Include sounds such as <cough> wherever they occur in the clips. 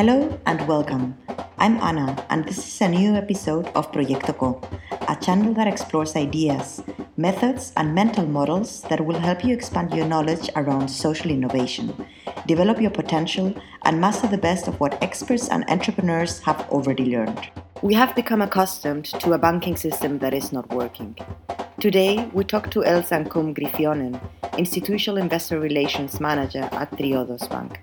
Hello and welcome. I'm Anna, and this is a new episode of Proyecto Co, a channel that explores ideas, methods, and mental models that will help you expand your knowledge around social innovation, develop your potential, and master the best of what experts and entrepreneurs have already learned. We have become accustomed to a banking system that is not working. Today, we talk to Els Ankum Griffionen, Institutional Investor Relations Manager at Triodos Bank.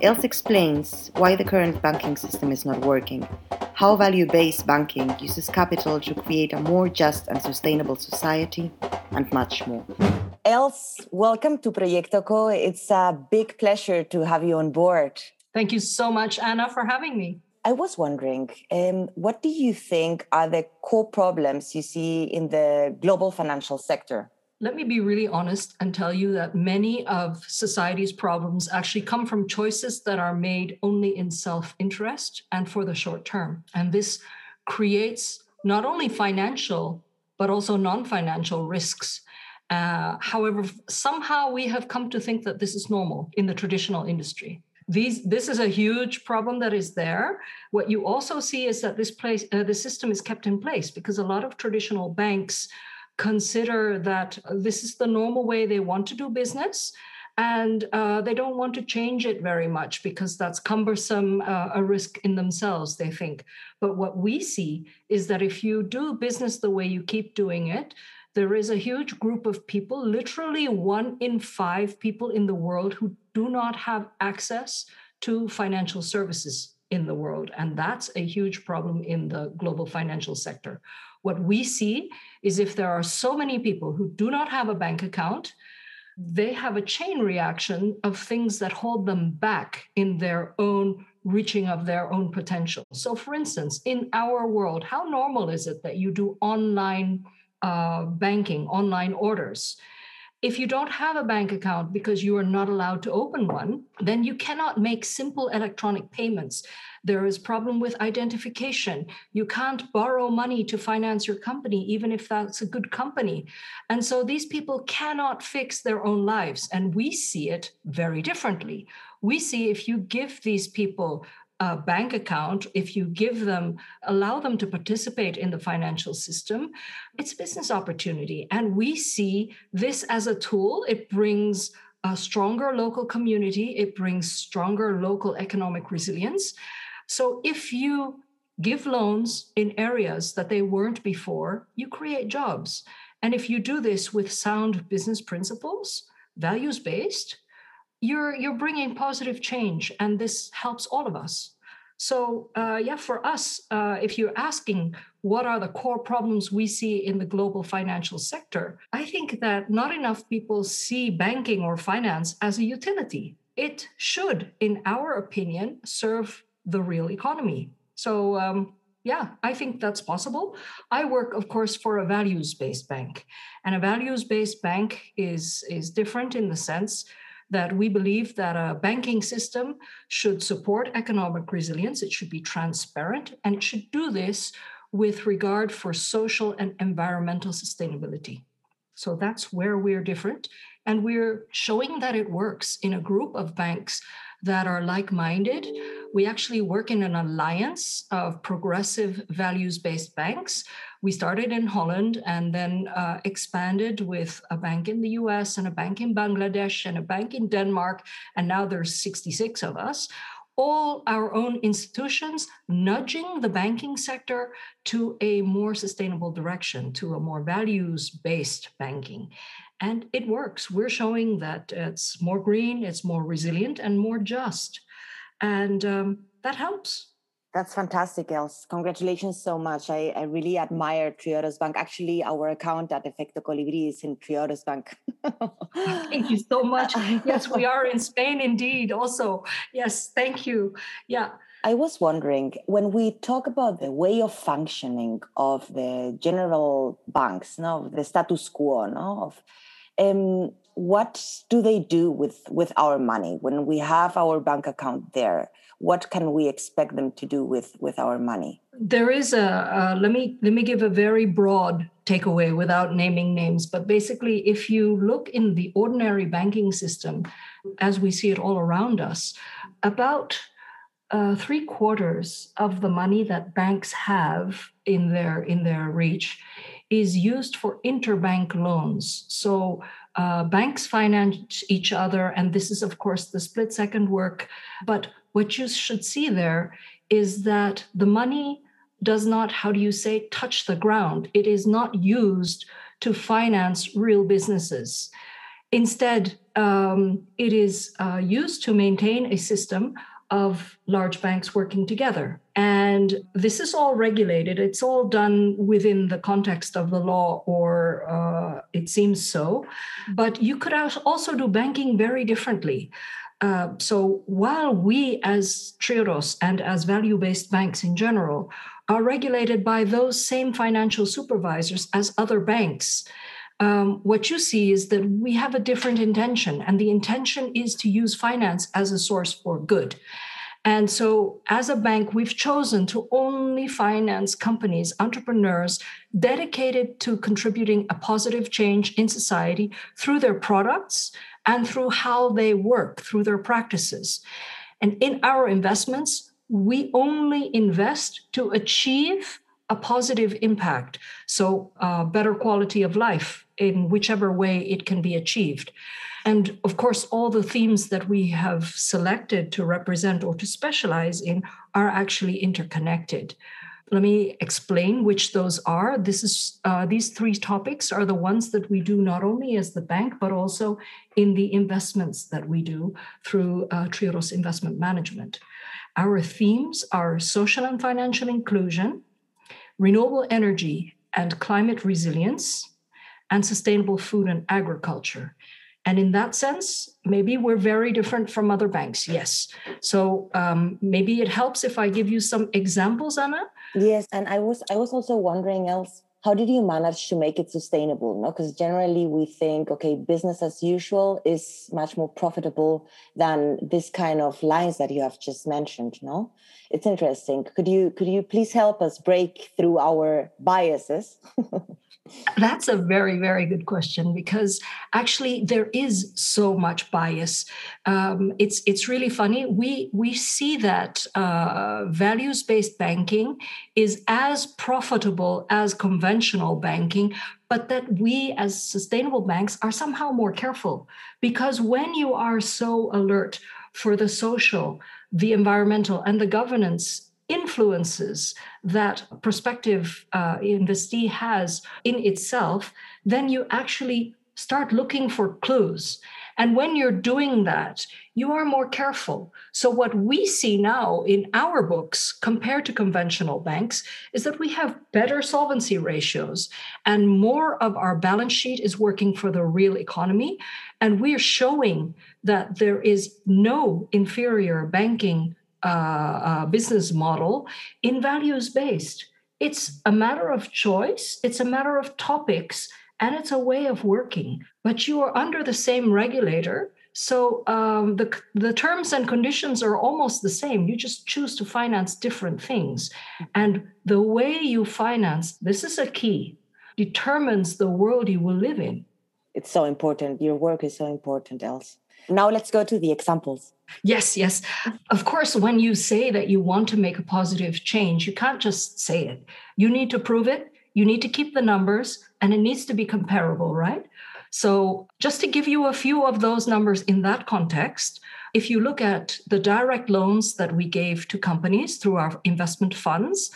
Els explains why the current banking system is not working, how value based banking uses capital to create a more just and sustainable society, and much more. Els, welcome to Proyecto Co. It's a big pleasure to have you on board. Thank you so much, Anna, for having me. I was wondering, um, what do you think are the core problems you see in the global financial sector? Let me be really honest and tell you that many of society's problems actually come from choices that are made only in self interest and for the short term. And this creates not only financial, but also non financial risks. Uh, however, somehow we have come to think that this is normal in the traditional industry. These, this is a huge problem that is there. What you also see is that this place, uh, the system is kept in place because a lot of traditional banks consider that this is the normal way they want to do business and uh, they don't want to change it very much because that's cumbersome uh, a risk in themselves they think. But what we see is that if you do business the way you keep doing it there is a huge group of people literally one in five people in the world who do not have access to financial services in the world and that's a huge problem in the global financial sector what we see is if there are so many people who do not have a bank account, they have a chain reaction of things that hold them back in their own reaching of their own potential. So, for instance, in our world, how normal is it that you do online uh, banking, online orders? If you don't have a bank account because you are not allowed to open one, then you cannot make simple electronic payments. There is problem with identification. You can't borrow money to finance your company, even if that's a good company. And so these people cannot fix their own lives. And we see it very differently. We see if you give these people a bank account, if you give them, allow them to participate in the financial system, it's business opportunity. And we see this as a tool. It brings a stronger local community, it brings stronger local economic resilience. So if you give loans in areas that they weren't before, you create jobs. And if you do this with sound business principles, values based, you're you're bringing positive change and this helps all of us. So uh, yeah for us uh, if you're asking what are the core problems we see in the global financial sector i think that not enough people see banking or finance as a utility. It should in our opinion serve the real economy. So um, yeah, I think that's possible. I work, of course, for a values-based bank, and a values-based bank is is different in the sense that we believe that a banking system should support economic resilience, it should be transparent, and it should do this with regard for social and environmental sustainability. So that's where we're different. And we're showing that it works in a group of banks that are like minded. We actually work in an alliance of progressive values based banks. We started in Holland and then uh, expanded with a bank in the US and a bank in Bangladesh and a bank in Denmark. And now there's 66 of us all our own institutions nudging the banking sector to a more sustainable direction, to a more values based banking. And it works. We're showing that it's more green, it's more resilient, and more just. And um, that helps. That's fantastic, Els. Congratulations so much. I, I really admire Triodos Bank. Actually, our account at Efecto Colibri is in Triodos Bank. <laughs> thank you so much. Yes, we are in Spain indeed, also. Yes, thank you. Yeah. I was wondering when we talk about the way of functioning of the general banks, no, the status quo, no, of um, what do they do with with our money when we have our bank account there? What can we expect them to do with with our money? There is a uh, let me let me give a very broad takeaway without naming names, but basically, if you look in the ordinary banking system, as we see it all around us, about uh, three quarters of the money that banks have in their in their reach is used for interbank loans. So uh, banks finance each other, and this is of course the split second work. But what you should see there is that the money does not, how do you say, touch the ground. It is not used to finance real businesses. Instead, um, it is uh, used to maintain a system of large banks working together. And this is all regulated. It's all done within the context of the law, or uh, it seems so. But you could also do banking very differently. Uh, so while we, as Triodos and as value based banks in general, are regulated by those same financial supervisors as other banks, um, what you see is that we have a different intention, and the intention is to use finance as a source for good. And so, as a bank, we've chosen to only finance companies, entrepreneurs dedicated to contributing a positive change in society through their products and through how they work, through their practices. And in our investments, we only invest to achieve a positive impact. So, uh, better quality of life in whichever way it can be achieved. And of course, all the themes that we have selected to represent or to specialize in are actually interconnected. Let me explain which those are. This is uh, these three topics are the ones that we do not only as the bank but also in the investments that we do through uh, Triodos Investment Management. Our themes are social and financial inclusion, renewable energy and climate resilience, and sustainable food and agriculture. And in that sense, maybe we're very different from other banks. Yes. So um, maybe it helps if I give you some examples, Anna. Yes, and I was I was also wondering Els how did you manage to make it sustainable no? Because generally we think okay business as usual is much more profitable than this kind of lines that you have just mentioned no? It's interesting. Could you could you please help us break through our biases <laughs> That's a very, very good question because actually there is so much bias. Um, it's it's really funny. We we see that uh, values based banking is as profitable as conventional banking, but that we as sustainable banks are somehow more careful because when you are so alert for the social, the environmental, and the governance influences that prospective uh, investee has in itself, then you actually start looking for clues. And when you're doing that, you are more careful. So, what we see now in our books compared to conventional banks is that we have better solvency ratios and more of our balance sheet is working for the real economy. And we're showing that there is no inferior banking uh, uh, business model in values based. It's a matter of choice, it's a matter of topics, and it's a way of working. But you are under the same regulator. So um, the, the terms and conditions are almost the same. You just choose to finance different things. And the way you finance, this is a key, determines the world you will live in. It's so important. Your work is so important, Els. Now let's go to the examples. Yes, yes. Of course, when you say that you want to make a positive change, you can't just say it. You need to prove it, you need to keep the numbers, and it needs to be comparable, right? So, just to give you a few of those numbers in that context, if you look at the direct loans that we gave to companies through our investment funds,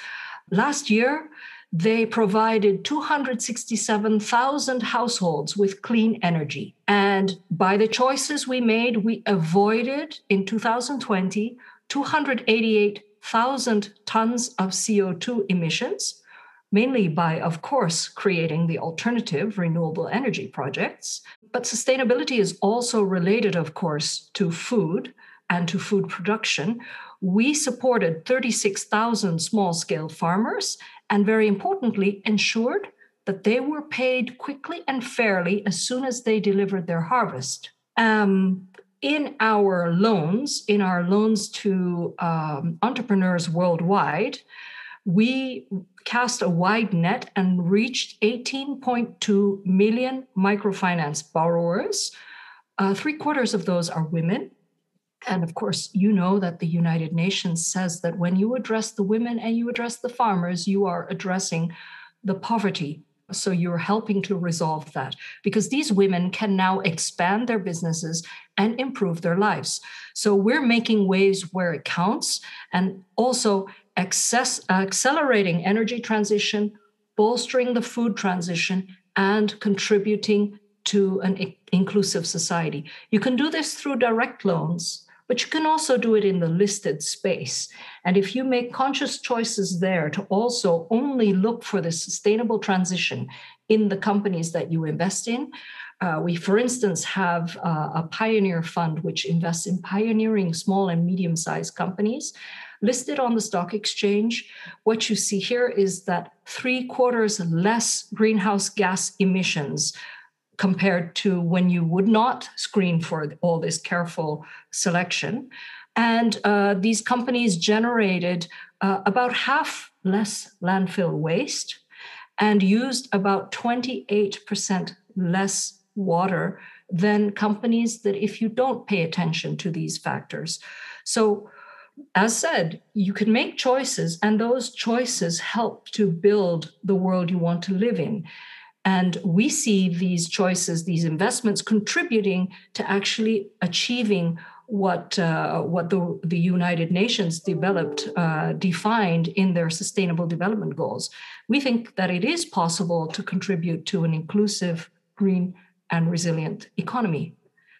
last year, they provided 267,000 households with clean energy. And by the choices we made, we avoided in 2020 288,000 tons of CO2 emissions, mainly by, of course, creating the alternative renewable energy projects. But sustainability is also related, of course, to food and to food production. We supported 36,000 small scale farmers and very importantly, ensured that they were paid quickly and fairly as soon as they delivered their harvest. Um, in our loans, in our loans to um, entrepreneurs worldwide, we cast a wide net and reached 18.2 million microfinance borrowers. Uh, three quarters of those are women. And of course, you know that the United Nations says that when you address the women and you address the farmers, you are addressing the poverty. So you're helping to resolve that because these women can now expand their businesses and improve their lives. So we're making waves where it counts and also access, accelerating energy transition, bolstering the food transition, and contributing to an inclusive society. You can do this through direct loans but you can also do it in the listed space. And if you make conscious choices there to also only look for the sustainable transition in the companies that you invest in, uh, we, for instance, have uh, a pioneer fund which invests in pioneering small and medium sized companies listed on the stock exchange. What you see here is that three quarters less greenhouse gas emissions compared to when you would not screen for all this careful selection. And uh, these companies generated uh, about half less landfill waste and used about 28% less water than companies that, if you don't pay attention to these factors. So, as said, you can make choices, and those choices help to build the world you want to live in. And we see these choices, these investments contributing to actually achieving what uh, what the, the United Nations developed uh, defined in their Sustainable Development Goals. We think that it is possible to contribute to an inclusive, green, and resilient economy.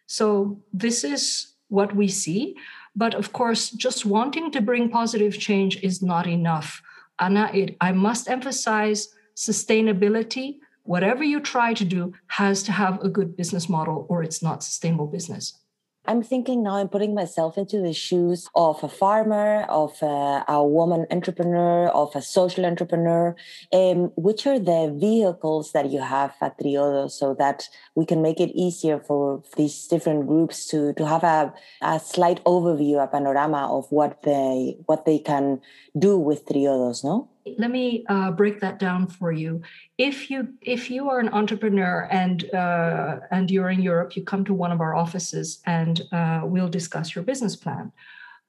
So this is what we see. But of course, just wanting to bring positive change is not enough. Anna, it, I must emphasize sustainability whatever you try to do has to have a good business model or it's not sustainable business. I'm thinking now, I'm putting myself into the shoes of a farmer, of a, a woman entrepreneur, of a social entrepreneur. Um, which are the vehicles that you have at Triodos so that we can make it easier for these different groups to, to have a, a slight overview, a panorama of what they what they can do with Triodos, no? Let me uh, break that down for you. If you if you are an entrepreneur and uh, and you're in europe you come to one of our offices and uh, we'll discuss your business plan.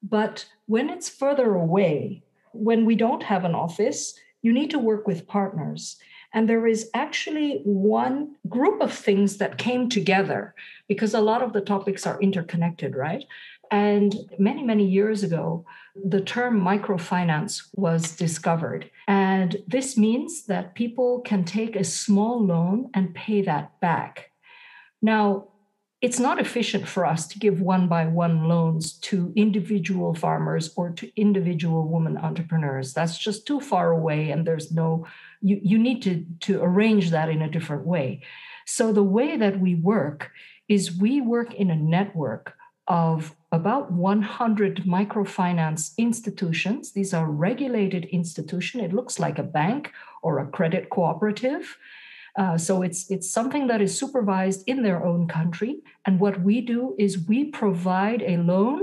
But when it's further away when we don't have an office you need to work with partners and there is actually one group of things that came together because a lot of the topics are interconnected right and many, many years ago, the term microfinance was discovered. And this means that people can take a small loan and pay that back. Now, it's not efficient for us to give one by one loans to individual farmers or to individual women entrepreneurs. That's just too far away, and there's no, you, you need to, to arrange that in a different way. So, the way that we work is we work in a network of about 100 microfinance institutions. These are regulated institutions. It looks like a bank or a credit cooperative. Uh, so it's it's something that is supervised in their own country. And what we do is we provide a loan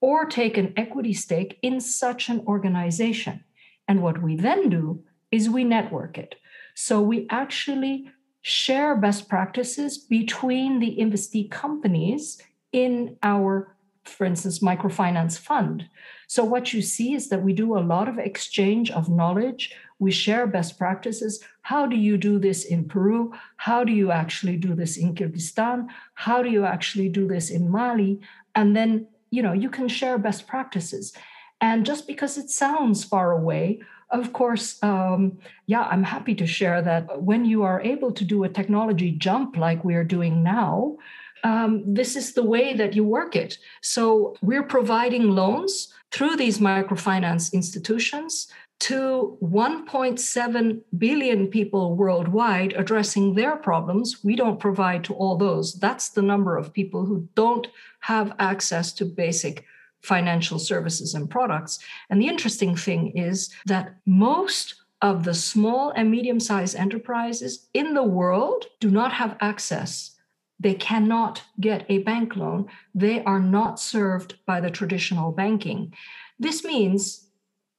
or take an equity stake in such an organization. And what we then do is we network it. So we actually share best practices between the investee companies in our for instance, microfinance fund. So, what you see is that we do a lot of exchange of knowledge. We share best practices. How do you do this in Peru? How do you actually do this in Kyrgyzstan? How do you actually do this in Mali? And then, you know, you can share best practices. And just because it sounds far away, of course, um, yeah, I'm happy to share that when you are able to do a technology jump like we are doing now, um, this is the way that you work it. So we're providing loans through these microfinance institutions to 1.7 billion people worldwide addressing their problems. We don't provide to all those. That's the number of people who don't have access to basic financial services and products. And the interesting thing is that most of the small and medium sized enterprises in the world do not have access they cannot get a bank loan. They are not served by the traditional banking. This means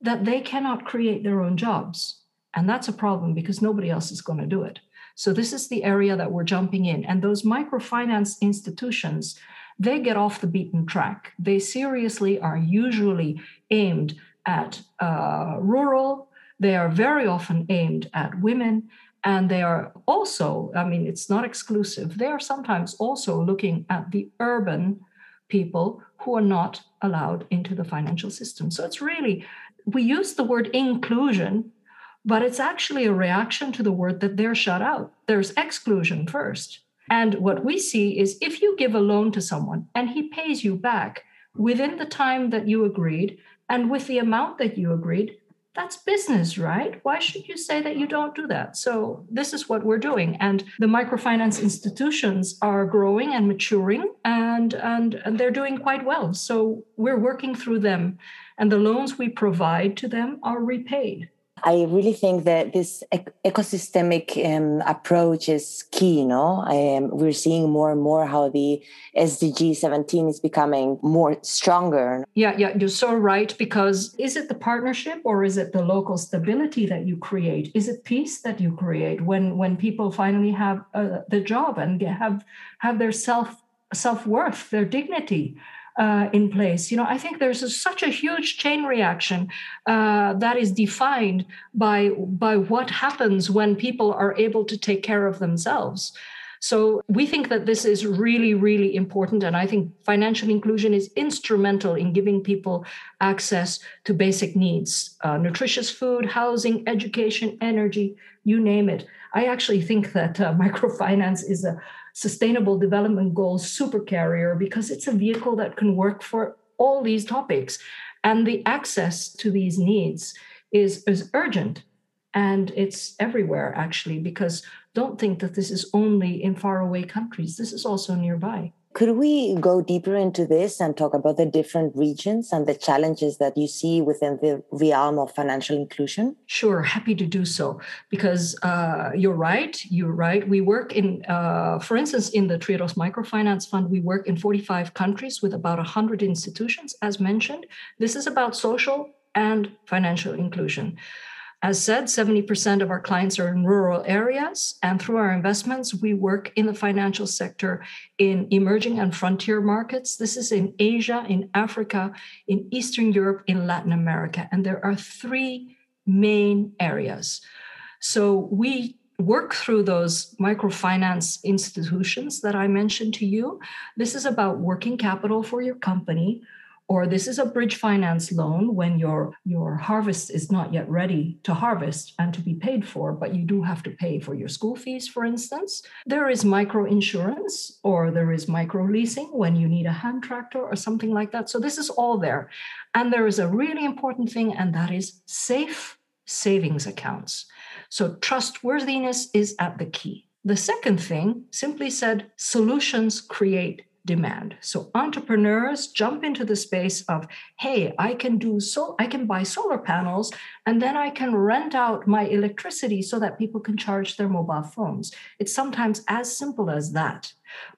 that they cannot create their own jobs. And that's a problem because nobody else is going to do it. So, this is the area that we're jumping in. And those microfinance institutions, they get off the beaten track. They seriously are usually aimed at uh, rural, they are very often aimed at women. And they are also, I mean, it's not exclusive, they are sometimes also looking at the urban people who are not allowed into the financial system. So it's really, we use the word inclusion, but it's actually a reaction to the word that they're shut out. There's exclusion first. And what we see is if you give a loan to someone and he pays you back within the time that you agreed and with the amount that you agreed, that's business, right? Why should you say that you don't do that? So, this is what we're doing. And the microfinance institutions are growing and maturing, and, and, and they're doing quite well. So, we're working through them, and the loans we provide to them are repaid. I really think that this ecosystemic um, approach is key. No, um, we're seeing more and more how the SDG 17 is becoming more stronger. Yeah, yeah, you're so right. Because is it the partnership or is it the local stability that you create? Is it peace that you create when when people finally have uh, the job and have have their self self worth, their dignity? Uh, in place. You know, I think there's a, such a huge chain reaction uh, that is defined by by what happens when people are able to take care of themselves. So we think that this is really, really important. And I think financial inclusion is instrumental in giving people access to basic needs uh, nutritious food, housing, education, energy, you name it. I actually think that uh, <laughs> microfinance is a sustainable development goals supercarrier because it's a vehicle that can work for all these topics. And the access to these needs is, is urgent. And it's everywhere actually because don't think that this is only in faraway countries. This is also nearby could we go deeper into this and talk about the different regions and the challenges that you see within the realm of financial inclusion? Sure, happy to do so. Because uh, you're right, you're right. We work in, uh, for instance, in the Triodos Microfinance Fund, we work in 45 countries with about 100 institutions, as mentioned. This is about social and financial inclusion. As said, 70% of our clients are in rural areas. And through our investments, we work in the financial sector in emerging and frontier markets. This is in Asia, in Africa, in Eastern Europe, in Latin America. And there are three main areas. So we work through those microfinance institutions that I mentioned to you. This is about working capital for your company or this is a bridge finance loan when your your harvest is not yet ready to harvest and to be paid for but you do have to pay for your school fees for instance. There is micro insurance or there is micro leasing when you need a hand tractor or something like that. So this is all there. And there is a really important thing and that is safe savings accounts. So trustworthiness is at the key. The second thing, simply said, solutions create demand. So entrepreneurs jump into the space of, hey, I can do so I can buy solar panels and then I can rent out my electricity so that people can charge their mobile phones. It's sometimes as simple as that.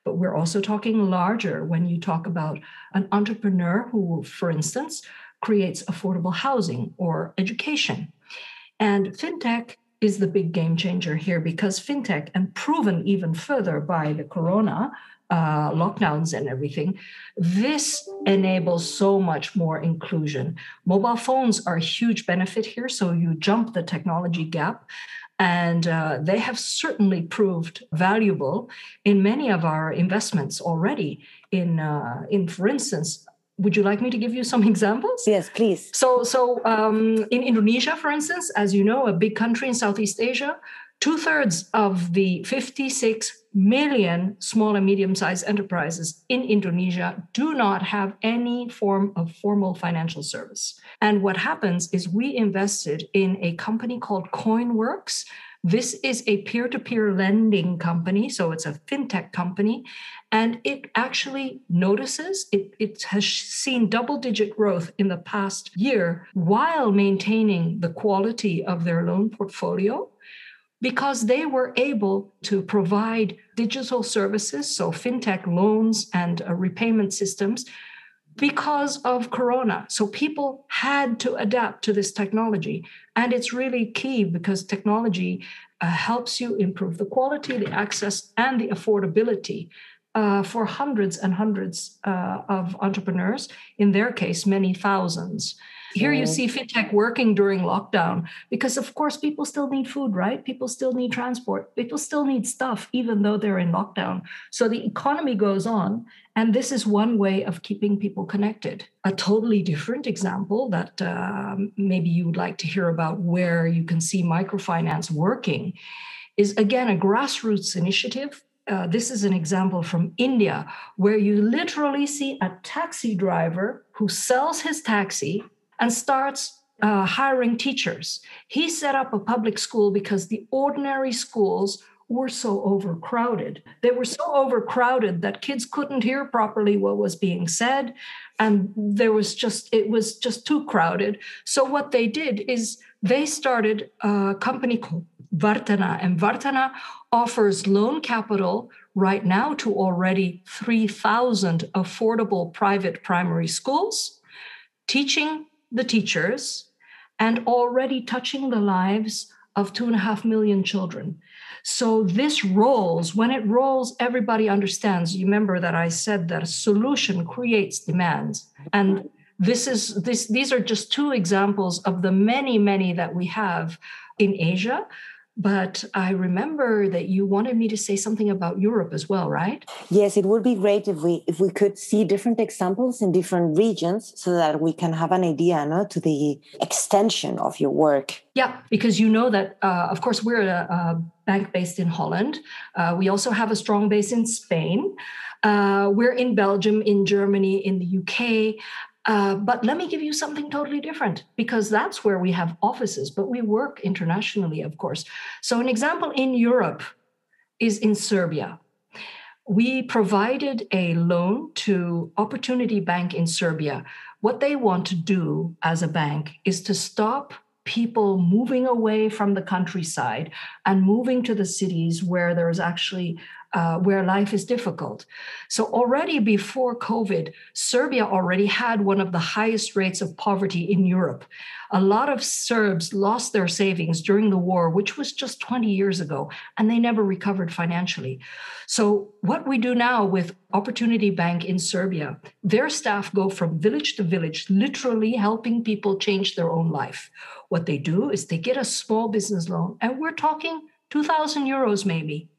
But we're also talking larger when you talk about an entrepreneur who, for instance, creates affordable housing or education. And fintech is the big game changer here because fintech, and proven even further by the corona uh, lockdowns and everything, this enables so much more inclusion. Mobile phones are a huge benefit here, so you jump the technology gap. And uh, they have certainly proved valuable in many of our investments already. In, uh, in for instance, would you like me to give you some <laughs> examples? Yes, please. So, so um, in Indonesia, for instance, as you know, a big country in Southeast Asia, two thirds of the 56 million small and medium sized enterprises in Indonesia do not have any form of formal financial service. And what happens is we invested in a company called KoinWorks. This is a peer to peer lending company, so it's a fintech company, and it actually notices it, it has seen double digit growth in the past year while maintaining the quality of their loan portfolio because they were able to provide digital services, so fintech loans and uh, repayment systems, because of Corona. So people had to adapt to this technology. And it's really key because technology uh, helps you improve the quality, the access, and the affordability uh, for hundreds and hundreds uh, of entrepreneurs, in their case, many thousands. Here you see fintech working during lockdown because, of course, people still need food, right? People still need transport. People still need stuff, even though they're in lockdown. So the economy goes on. And this is one way of keeping people connected. A totally different example that um, maybe you would like to hear about where you can see microfinance working is again a grassroots initiative uh, this is an example from India, where you literally see a taxi driver who sells his taxi and starts uh, hiring teachers. He set up a public school because the ordinary schools were so overcrowded. They were so overcrowded that kids couldn't hear properly what was being said. And there was just, it was just too crowded. So what they did is they started a company called Varthana. And Varthana offers loan capital right now to already 3,000 affordable private primary schools, teaching the teachers, and already touching the lives of two and a half million children. So this rolls. When it rolls, everybody understands. You remember that I said that a solution creates demands. And this is this these are just two examples of the many, many that we have in Asia but I remember that you wanted me to say something about Europe as well, right? Yes, it would be great if we if we could see different examples in different regions so that we can have an idea no, to the extension of your work. Yeah, because you know that, uh, of course, we're a, a bank based in Holland. Uh, we also have a strong base in Spain. Uh, we're in Belgium, in Germany, in the UK. Uh, but let me give you something totally different because that's where we have offices, but we work internationally, of course. So, an example in Europe is in Serbia. We provided a loan to Opportunity Bank in Serbia. What they want to do as a bank is to stop people moving away from the countryside and moving to the cities where there's actually uh, where life is difficult. So, already before COVID, Serbia already had one of the highest rates of poverty in Europe. A lot of Serbs lost their savings during the war, which was just 20 years ago, and they never recovered financially. So, what we do now with Opportunity Bank in Serbia, their staff go from village to village, literally helping people change their own life. What they do is they get a small business loan, and we're talking 2,000 euros maybe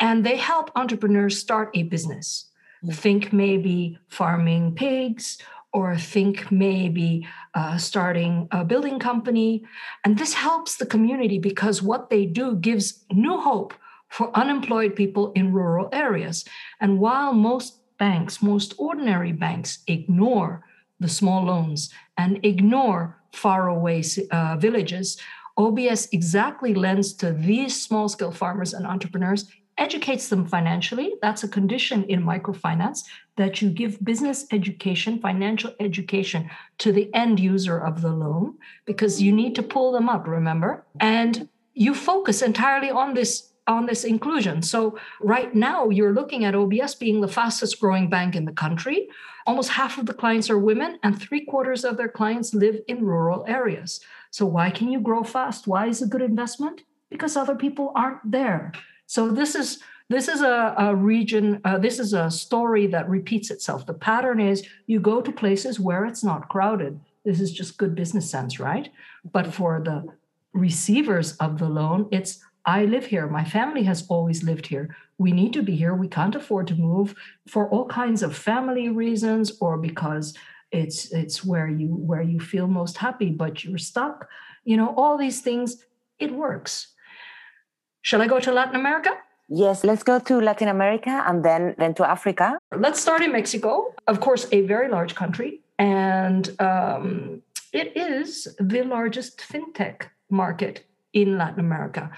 and they help entrepreneurs start a business. Mm-hmm. Think maybe farming pigs or think maybe uh, starting a building company. And this helps the community because what they do gives new hope for unemployed people in rural areas. And while most banks, most ordinary banks, ignore the small loans and ignore faraway uh, villages, OBS exactly lends to these small scale farmers and entrepreneurs educates them financially. That's a condition in microfinance that you give business education, financial education to the end user of the loan because you need to pull them up, remember? And you focus entirely on this on this inclusion. So right now you're looking at OBS being the fastest growing bank in the country. Almost half of the clients are women and 3 quarters of their clients live in rural areas. So why can you grow fast? Why is it a good investment? Because other people aren't there. So this is this is a, a region. Uh, this is a story that repeats itself. The pattern is you go to places where it's not crowded. This is just good business sense, right? But for the receivers of the loan, it's I live here. My family has always lived here. We need to be here. We can't afford to move for all kinds of family reasons or because it's it's where you where you feel most happy, but you're stuck. You know, all these things, it works. Shall I go to Latin America? Yes, let's go to Latin America and then then to Africa. Let's start in Mexico. Of course, a very large country, and um, it is the largest fintech market in Latin America.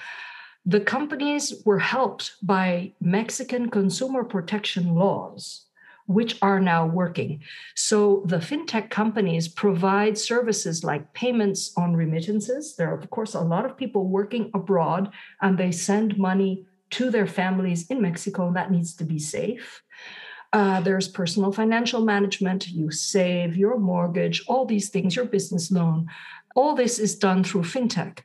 The companies were helped by Mexican consumer protection laws which are now working. So the fintech companies provide services like payments on remittances. There are, of course, a lot of people working abroad and they send money to their families in Mexico. That needs to be safe. Uh, there's personal financial management. You save your mortgage, all these things, your business loan. All this is done through fintech.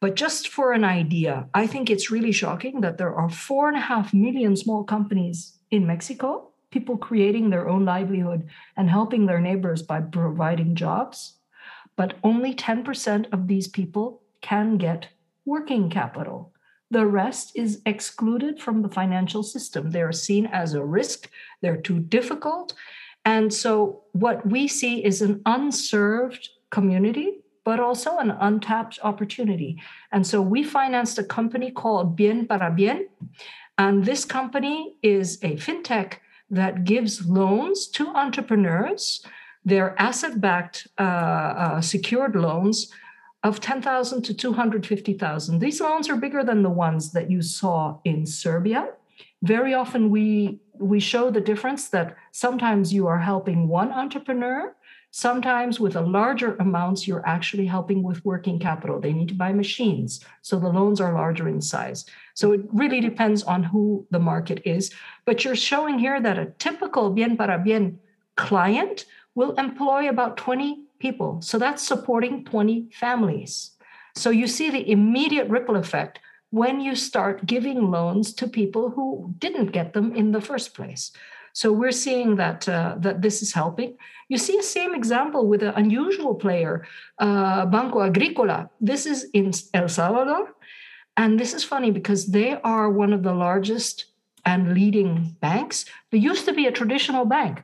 But just for an idea, I think it's really shocking that there are four and a half million small companies in Mexico, people creating their own livelihood and helping their neighbors by providing jobs. But only 10% of these people can get working capital. The rest is excluded from the financial system. They're seen as a risk, they're too difficult. And so, what we see is an unserved community, but also an untapped opportunity. And so, we financed a company called Bien para Bien. And this company is a fintech that gives loans to entrepreneurs. They're asset backed, uh, uh, secured loans of 10,000 to 250,000. These loans are bigger than the ones that you saw in Serbia. Very often we we show the difference that sometimes you are helping one entrepreneur, sometimes with a larger amounts you're actually helping with working capital. They need to buy machines, so the loans are larger in size. So it really depends on who the market is, but you're showing here that a typical bien para bien client will employ about 20 people. So that's supporting 20 families. So you see the immediate ripple effect when you start giving loans to people who didn't get them in the first place. So we're seeing that uh, that this is helping. You see a same example with an unusual player, uh, Banco Agricola. This is in El Salvador, and this is funny because they are one of the largest and leading banks. They used to be a traditional bank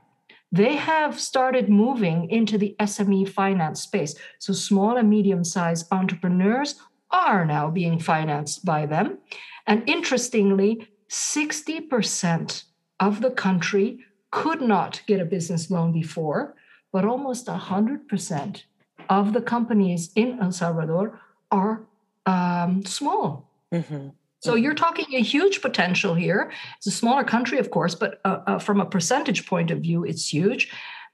they have started moving into the SME finance space. So small and medium sized entrepreneurs are now being financed by them. And interestingly, 60% of the country could not get a business loan before, but almost 100% of the companies in El Salvador are um, small. Mm-hmm. So you're talking a huge potential here. It's a smaller country, of course, but uh, uh, from a percentage point of view, it's huge.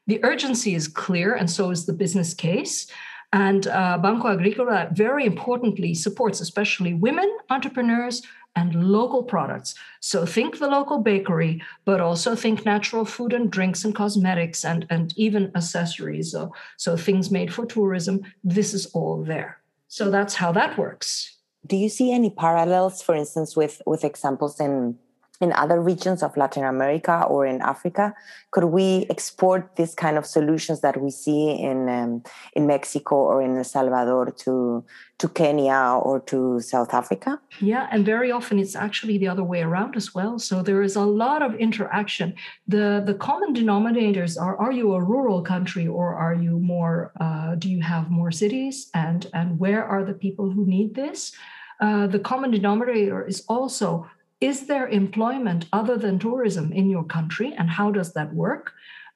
The urgency is clear, and so is the business case. And uh, Banco Agricola, very importantly, supports especially women entrepreneurs and local products. So think the local bakery, but also think natural food and drinks and cosmetics and, and even accessories. So, so things made for tourism. This is all there. So that's how that works. Do you see any parallels for instance with with examples in in other regions of latin america or in africa could we export this kind of solutions that we see in um, in mexico or in el salvador to to kenya or to south africa? Yeah and very often it's actually the other way around as well. So there is a lot of interaction. The the common denominators are are you a rural country or are you more uh, do you have more cities? And and where are the people who need this? Uh, the common denominator is also is there employment other than tourism in your country and how does that work?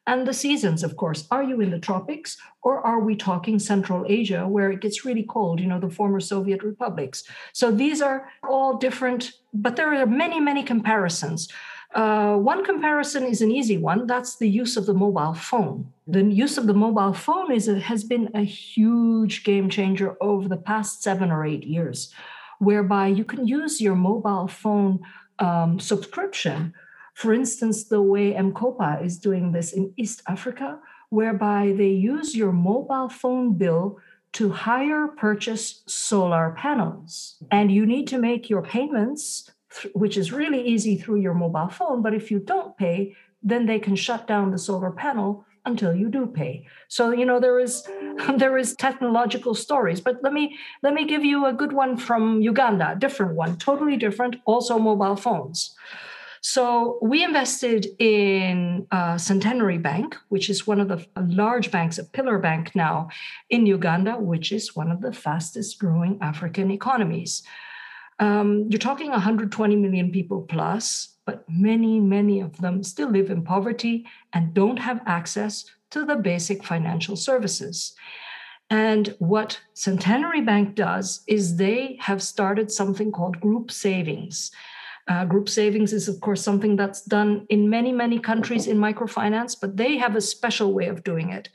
And the seasons, of course. Are you in the tropics or are we talking Central Asia where it gets really cold, you know, the former Soviet republics? So these are all different, but there are many, many comparisons. Uh, one comparison is an easy one that's the use of the mobile phone. The use of the mobile phone is has been a huge game changer over the past seven or eight years whereby you can use your mobile phone um, subscription. For instance, the way M-KOPA is doing this in East Africa, whereby they use your mobile phone bill to hire purchase solar panels. And you need to make your payments, which is really easy through your mobile phone. But if you don't pay, then they can shut down the solar panel until you do pay so you know there is <laughs> there is technological stories but let me let me give you a good one from uganda different one totally different also mobile phones so we invested in uh, Centenary Bank, which is one of the large banks, a pillar bank now in Uganda, which is one of the fastest growing African economies. Um, you're talking 120 million people plus but many, many of them still live in poverty and don't have access to the basic financial services. And what Centenary Bank does is they have started something called group savings. Uh, group savings is, of course, something that's done in many, many countries in microfinance, but they have a special way of doing it.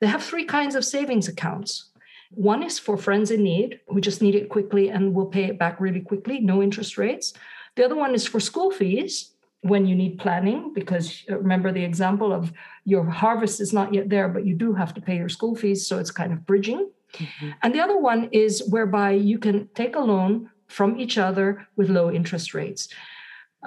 They have three kinds of savings accounts. One is for friends in need, who just need it quickly and will pay it back really quickly, no interest rates. The other one is for school fees when you need planning, because uh, remember the example of your harvest is not yet there, but you do have to pay your school fees. So it's kind of bridging. Mm-hmm. And the other one is whereby you can take a loan from each other with low interest rates.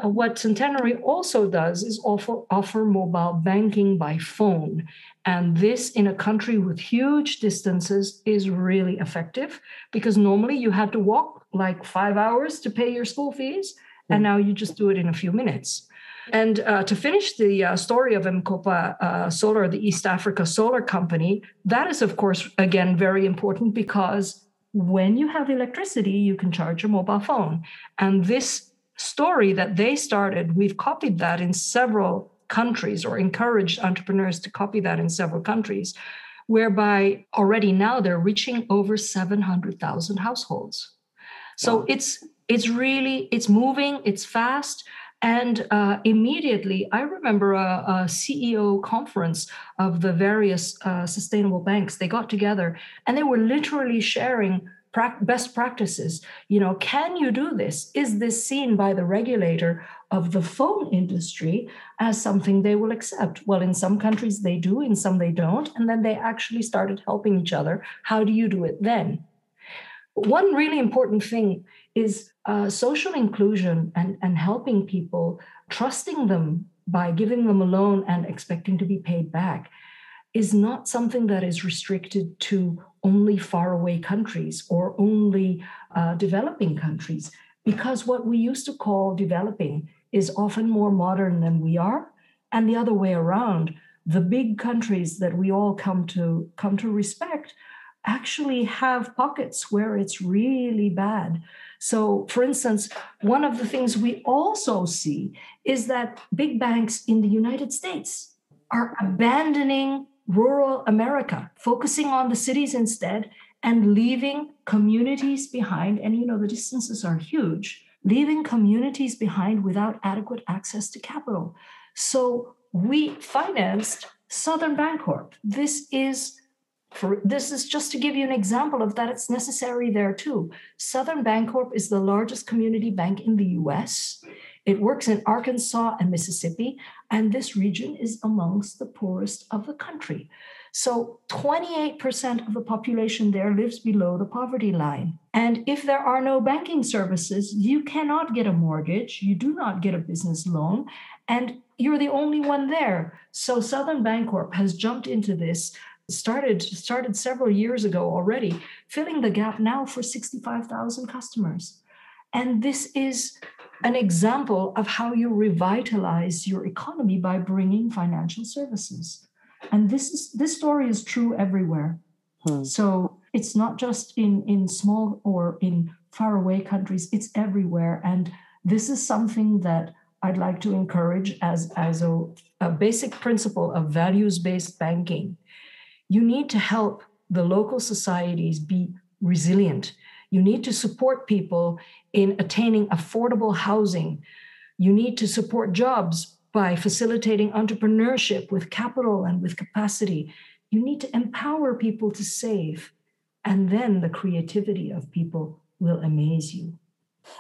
Uh, what Centenary also does is offer, offer mobile banking by phone. And this, in a country with huge distances, is really effective because normally you had to walk like five hours to pay your school fees, and now you just do it in a few minutes. And uh, to finish the uh, story of M-KOPA uh, Solar, the East Africa Solar Company, that is, of course, again, very important because when you have electricity, you can charge your mobile phone. And this story that they started, we've copied that in several countries or encouraged entrepreneurs to copy that in several countries, whereby already now they're reaching over 700,000 households. So wow. it's it's really it's moving, it's fast. And uh, immediately, I remember a, a, CEO conference of the various uh, sustainable banks. They got together and they were literally sharing best practices. You know, can you do this? Is this seen by the regulator of the phone industry as something they will accept? Well, in some countries they do, in some they don't. And then they actually started helping each other. How do you do it then? One really important thing is uh, social inclusion and, and helping people, trusting them by giving them a loan and expecting to be paid back is not something that is restricted to only faraway countries or only uh, developing countries, because what we used to call developing is often more modern than we are, and the other way around. The big countries that we all come to come to respect actually have pockets where it's really bad. So, for instance, one of the things we also see is that big banks in the United States are abandoning rural America, focusing on the cities instead, and leaving communities behind. And you know, the distances are huge, leaving communities behind without adequate access to capital. So, we financed Southern Bancorp. This is for this is just to give you an example of that it's necessary there too. Southern Bancorp is the largest community bank in the US. It works in Arkansas and Mississippi, and this region is amongst the poorest of the country. So 28% of the population there lives below the poverty line. And if there are no banking services, you cannot get a mortgage, you do not get a business loan, and you're the only one there. So Southern Bancorp has jumped into this started started several years ago already, filling the gap now for 65,000 customers. And this is an example of how you revitalize your economy by bringing financial services. And this is this story is true everywhere. Hmm. So it's not just in in small or in faraway countries, it's everywhere. And this is something that I'd like to encourage as, as a, a basic principle of values based banking you need to help the local societies be resilient. You need to support people in attaining affordable housing. You need to support jobs by facilitating entrepreneurship with capital and with capacity. You need to empower people to save. And then the creativity of people will amaze you.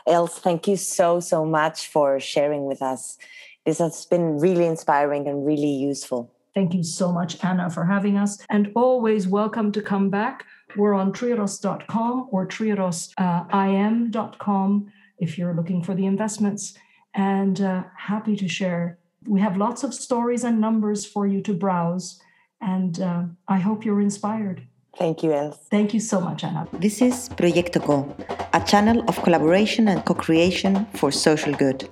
Els, thank you so, so much for sharing with us. This has been really inspiring and really useful. Thank you so much, Anna, for having us. And always welcome to come back. We're on triodos.com or triodosim.com if you're looking for the investments. And uh, happy to share. We have lots of stories and numbers for you to browse. And uh, I hope you're inspired. Thank you, Els. Thank you so much, Anna. This is Proyecto Co, a channel of collaboration and co creation for social good.